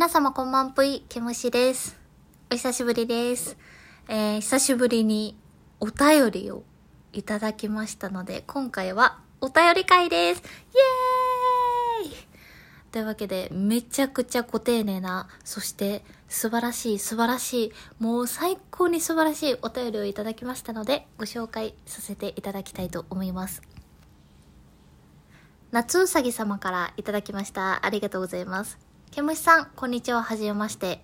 皆様こんばんぷい、けむしです。お久しぶりです。えー、久しぶりにお便りをいただきましたので、今回はお便り会です。イエーイというわけで、めちゃくちゃご丁寧な、そして素晴らしい素晴らしい、もう最高に素晴らしいお便りをいただきましたので、ご紹介させていただきたいと思います。夏うさぎ様からいただきました。ありがとうございます。けむしさん、こんにちは。はじめまして。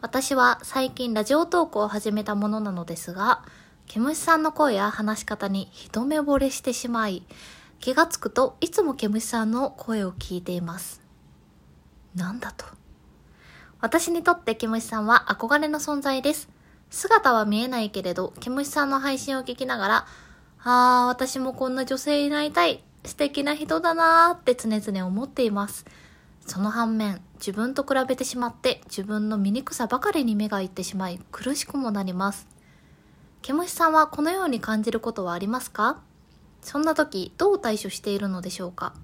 私は最近ラジオトークを始めたものなのですが、けむしさんの声や話し方に一目惚れしてしまい、気がつくといつもけむしさんの声を聞いています。なんだと。私にとってけむしさんは憧れの存在です。姿は見えないけれど、けむしさんの配信を聞きながら、あー、私もこんな女性になりたい。素敵な人だなーって常々思っています。その反面、自分と比べてしまって自分の醜さばかりに目がいってしまい苦しくもなります。けむしさんはこのように感じることはありますか？そんな時どう対処しているのでしょうか？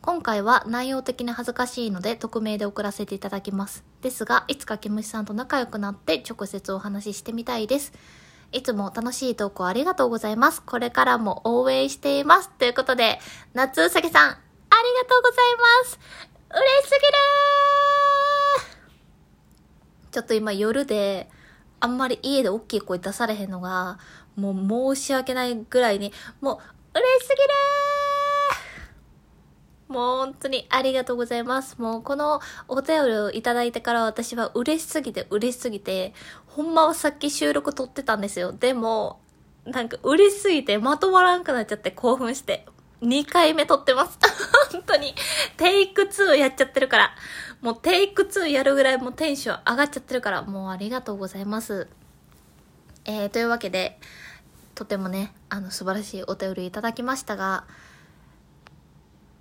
今回は内容的に恥ずかしいので匿名で送らせていただきます。ですが、いつかけむしさんと仲良くなって直接お話ししてみたいです。いつも楽しい投稿ありがとうございます。これからも応援しています。ということで、夏うさぎさん、ありがとうございます。嬉しすぎるーちょっと今夜で、あんまり家で大きい声出されへんのが、もう申し訳ないぐらいに、もう、嬉しすぎるーもう本当にありがとうございます。もうこのお便りをいただいてから私は嬉しすぎて嬉しすぎて、ほんまはさっき収録撮ってたんですよ。でも、なんか嬉しすぎてまとまらんくなっちゃって興奮して。2回目撮ってます。本当に。テイク2やっちゃってるから。もうテイク2やるぐらいもうテンション上がっちゃってるから、もうありがとうございます。えー、というわけで、とてもね、あの素晴らしいお便りいただきましたが、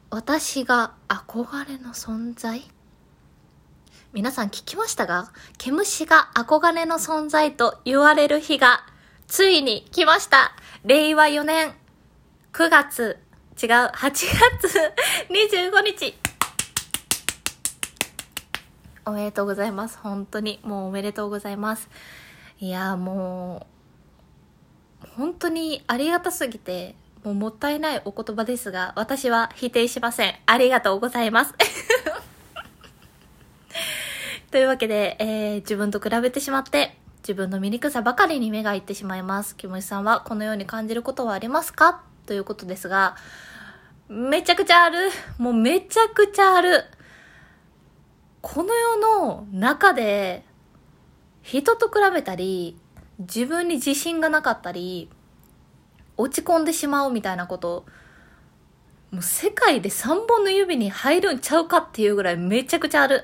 私が憧れの存在？皆さん聞きましたが、毛虫が憧れの存在と言われる日が、ついに来ました。令和4年9月、違う、8月25日。おめでとうございます。本当に、もうおめでとうございます。いや、もう、本当にありがたすぎて、もうもったいないお言葉ですが、私は否定しません。ありがとうございます。というわけで、えー、自分と比べてしまって、自分の醜さばかりに目がいってしまいます。キムシさんはこのように感じることはありますか？ということですが、めちゃくちゃある。もうめちゃくちゃある。この世の中で、人と比べたり、自分に自信がなかったり、落ち込んでしまうみたいなこと、もう世界で3本の指に入るんちゃうかっていうぐらいめちゃくちゃある。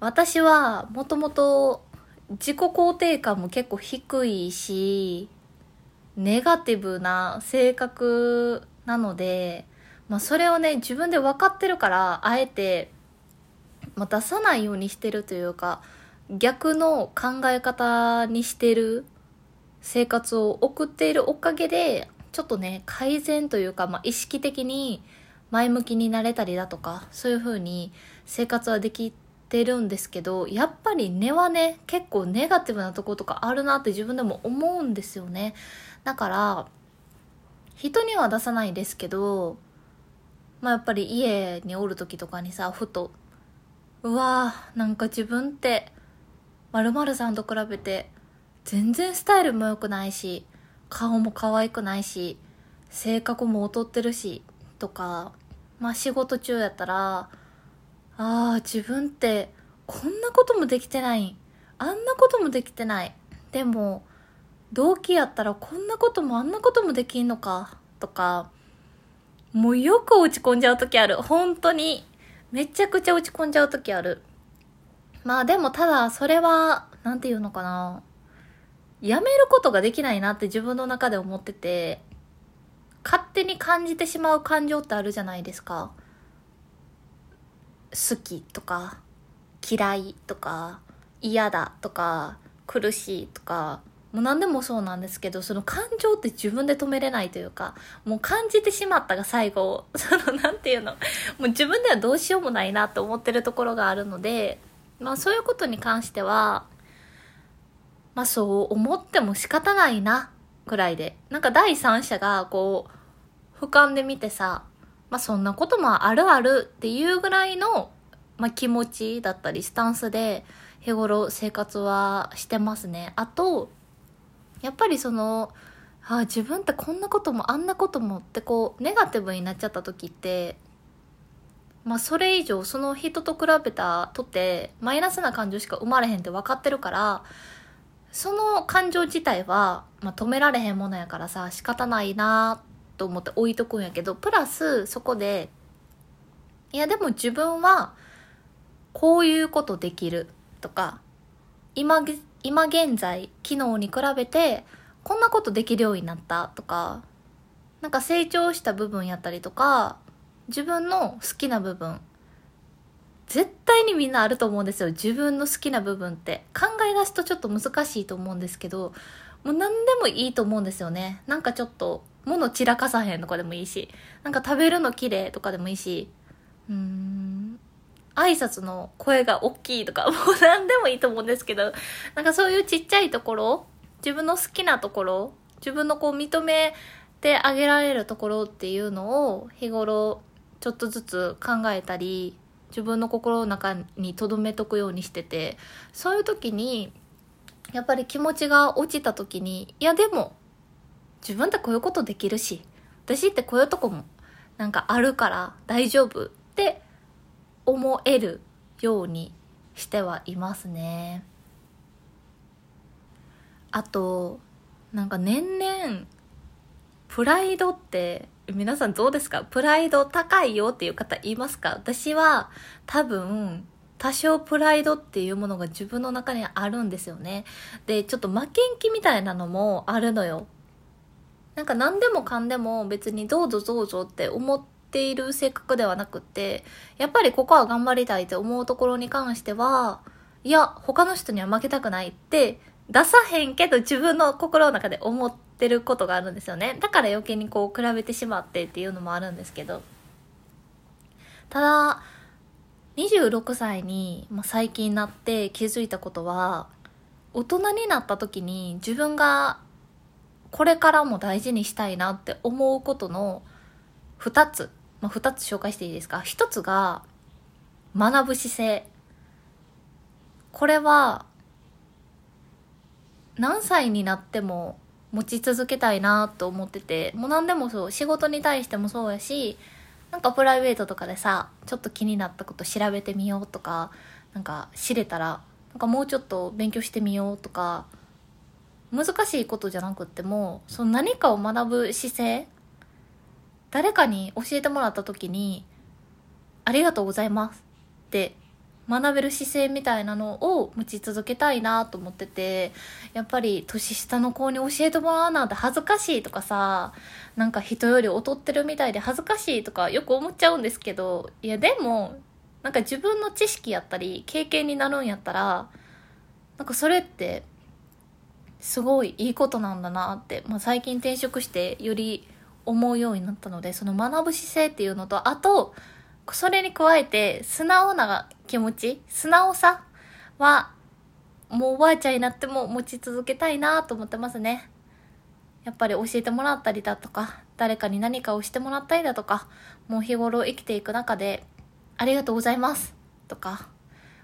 私はもともと自己肯定感も結構低いし、ネガティブな性格なので、まあそれをね、自分で分かってるから、あえて、ま、出さないようにしてるというか、逆の考え方にしてる生活を送っているおかげで、ちょっとね、改善というか、まあ、意識的に前向きになれたりだとか、そういう風に生活はできてるんですけど、やっぱり根はね、結構ネガティブなとことかあるなって自分でも思うんですよね。だから、人には出さないですけど、まあやっぱり家におる時とかにさ、ふと、うわーなんか自分って、〇〇さんと比べて、全然スタイルも良くないし、顔も可愛くないし、性格も劣ってるし、とか、まあ仕事中やったら、ああ、自分ってこんなこともできてない。あんなこともできてない。でも、同期やったらこんなこともあんなこともできんのか、とか、もうよく落ち込んじゃう時ある。本当に。めちゃくちゃ落ち込んじゃう時ある。まあでもただそれは、なんていうのかな。やめることができないなって自分の中で思ってて、勝手に感じてしまう感情ってあるじゃないですか。好きとか、嫌いとか、嫌だとか、苦しいとか、もう何でもそうなんですけど、その感情って自分で止めれないというか、もう感じてしまったが最後、そのなんていうの、もう自分ではどうしようもないなと思ってるところがあるので、まあそういうことに関しては、まあそう思っても仕方ないな、ぐらいで。なんか第三者がこう、俯瞰で見てさ、まあそんなこともあるあるっていうぐらいの、まあ気持ちだったりスタンスで日頃生活はしてますね。あと、やっぱりその、あ自分ってこんなこともあんなこともってこうネガティブになっちゃった時ってまあそれ以上その人と比べたとてマイナスな感情しか生まれへんって分かってるからその感情自体は、まあ、止められへんものやからさ仕方ないなと思って置いとくんやけどプラスそこでいやでも自分はこういうことできるとか今今現在昨日に比べてこんなことできるようになったとかなんか成長した部分やったりとか自分の好きな部分絶対にみんなあると思うんですよ。自分の好きな部分って。考え出すとちょっと難しいと思うんですけどもう何でもいいと思うんですよね。なんかちょっと物散らかさへんとかでもいいしなんか食べるの綺麗とかでもいいしうーん挨拶の声が大きいとか もう何でもいいと思うんですけどなんかそういうちっちゃいところ自分の好きなところ自分のこう認めてあげられるところっていうのを日頃ちょっとずつ考えたり自分の心の中に留めとくようにしててそういう時にやっぱり気持ちが落ちた時にいやでも自分ってこういうことできるし私ってこういうとこもなんかあるから大丈夫って思えるようにしてはいますね。あとなんか年々プライドって皆さんどうですか？プライド高いよっていう方いますか？私は多分多少プライドっていうものが自分の中にあるんですよね。で、ちょっと負けん気みたいなのもあるのよ。なんか何でもかんでも別にどうぞどうぞって思っている性格ではなくって、やっぱりここは頑張りたいって思うところに関しては、いや、他の人には負けたくないって出さへんけど自分の心の中で思ってることがあるんですよね。だから余計にこう比べてしまってっていうのもあるんですけど。ただ、26歳に、ま、最近なって気づいたことは、大人になった時に自分がこれからも大事にしたいなって思うことの2つ、まあ、2つ紹介していいですか？1つが学ぶ姿勢。これは何歳になっても持ち続けたいなと思っててもう何でもそう仕事に対してもそうやしなんかプライベートとかでさちょっと気になったこと調べてみようとかなんか知れたらなんかもうちょっと勉強してみようとか難しいことじゃなくってもその何かを学ぶ姿勢誰かに教えてもらった時に「ありがとうございます」って学べる姿勢みたいなのを持ち続けたいなと思っててやっぱり年下の子に教えてもらうなんて恥ずかしいとかさなんか人より劣ってるみたいで恥ずかしいとかよく思っちゃうんですけどいやでもなんか自分の知識やったり経験になるんやったらなんかそれってすごいいいことなんだなって、まあ、最近転職してより思うようになったのでその学ぶ姿勢っていうのとあとそれに加えて素直な気持ち素直さはもうおばあちゃんになっても持ち続けたいなと思ってますね。やっぱり教えてもらったりだとか誰かに何かをしてもらったりだとかもう日頃生きていく中でありがとうございますとか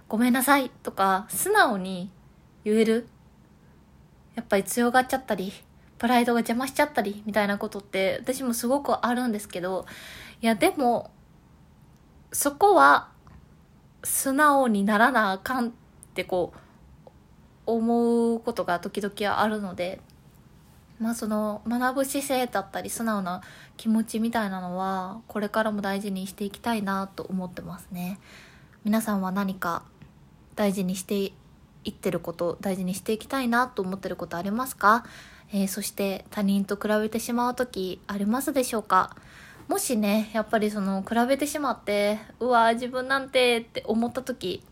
ごめんなさいとか素直に言えるやっぱり強がっちゃったりプライドが邪魔しちゃったりみたいなことって私もすごくあるんですけどいやでもそこは素直にならなあかんってこう思うことが時々あるのでまあその学ぶ姿勢だったり素直な気持ちみたいなのはこれからも大事にしていきたいなと思ってますね。皆さんは何か大事にしていってること大事にしていきたいなと思ってることありますか、えー、そして他人と比べてしまう時ありますでしょうか？もしねやっぱりその比べてしまってうわ自分なんてって思った時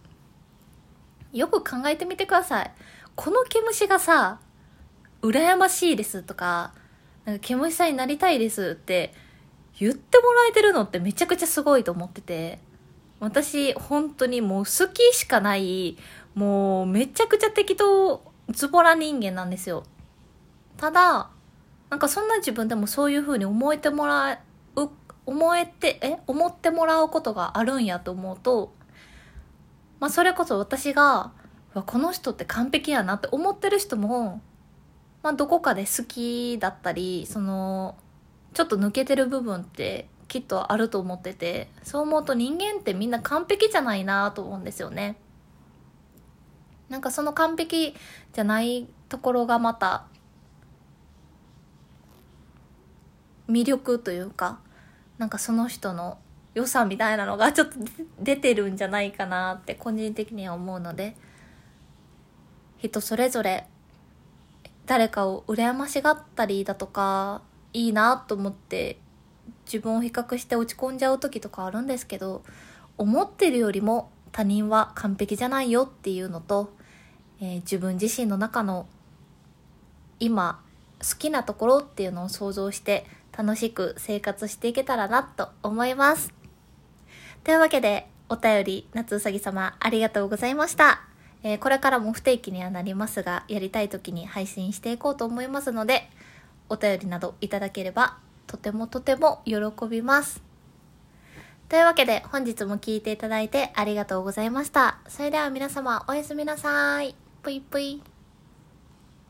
よく考えてみてください。この毛虫がさ羨ましいですとかなんか毛虫さんになりたいですって言ってもらえてるのってめちゃくちゃすごいと思ってて私本当にもう好きしかないもうめちゃくちゃ適当ズボラ人間なんですよ。ただなんかそんな自分でもそういう風に思えてもらう思えてえ思ってもらうことがあるんやと思うとまあそれこそ私がこの人って完璧やなって思ってる人もまあどこかで好きだったりそのちょっと抜けてる部分ってきっとあると思っててそう思うと人間ってみんな完璧じゃないなと思うんですよね。なんかその完璧じゃないところがまた魅力というかなんかその人の良さみたいなのがちょっと出てるんじゃないかなって個人的には思うので人それぞれ誰かを羨ましがったりだとかいいなと思って自分を比較して落ち込んじゃう時とかあるんですけど思ってるよりも他人は完璧じゃないよっていうのと、えー、自分自身の中の今好きなところっていうのを想像して楽しく生活していけたらなと思います。というわけでお便り夏うさぎ様ありがとうございました。えー、これからも不定期にはなりますがやりたい時に配信していこうと思いますのでお便りなどいただければとてもとても喜びます。というわけで本日も聴いていただいてありがとうございました。それでは皆様おやすみなさい。ぷいぷい。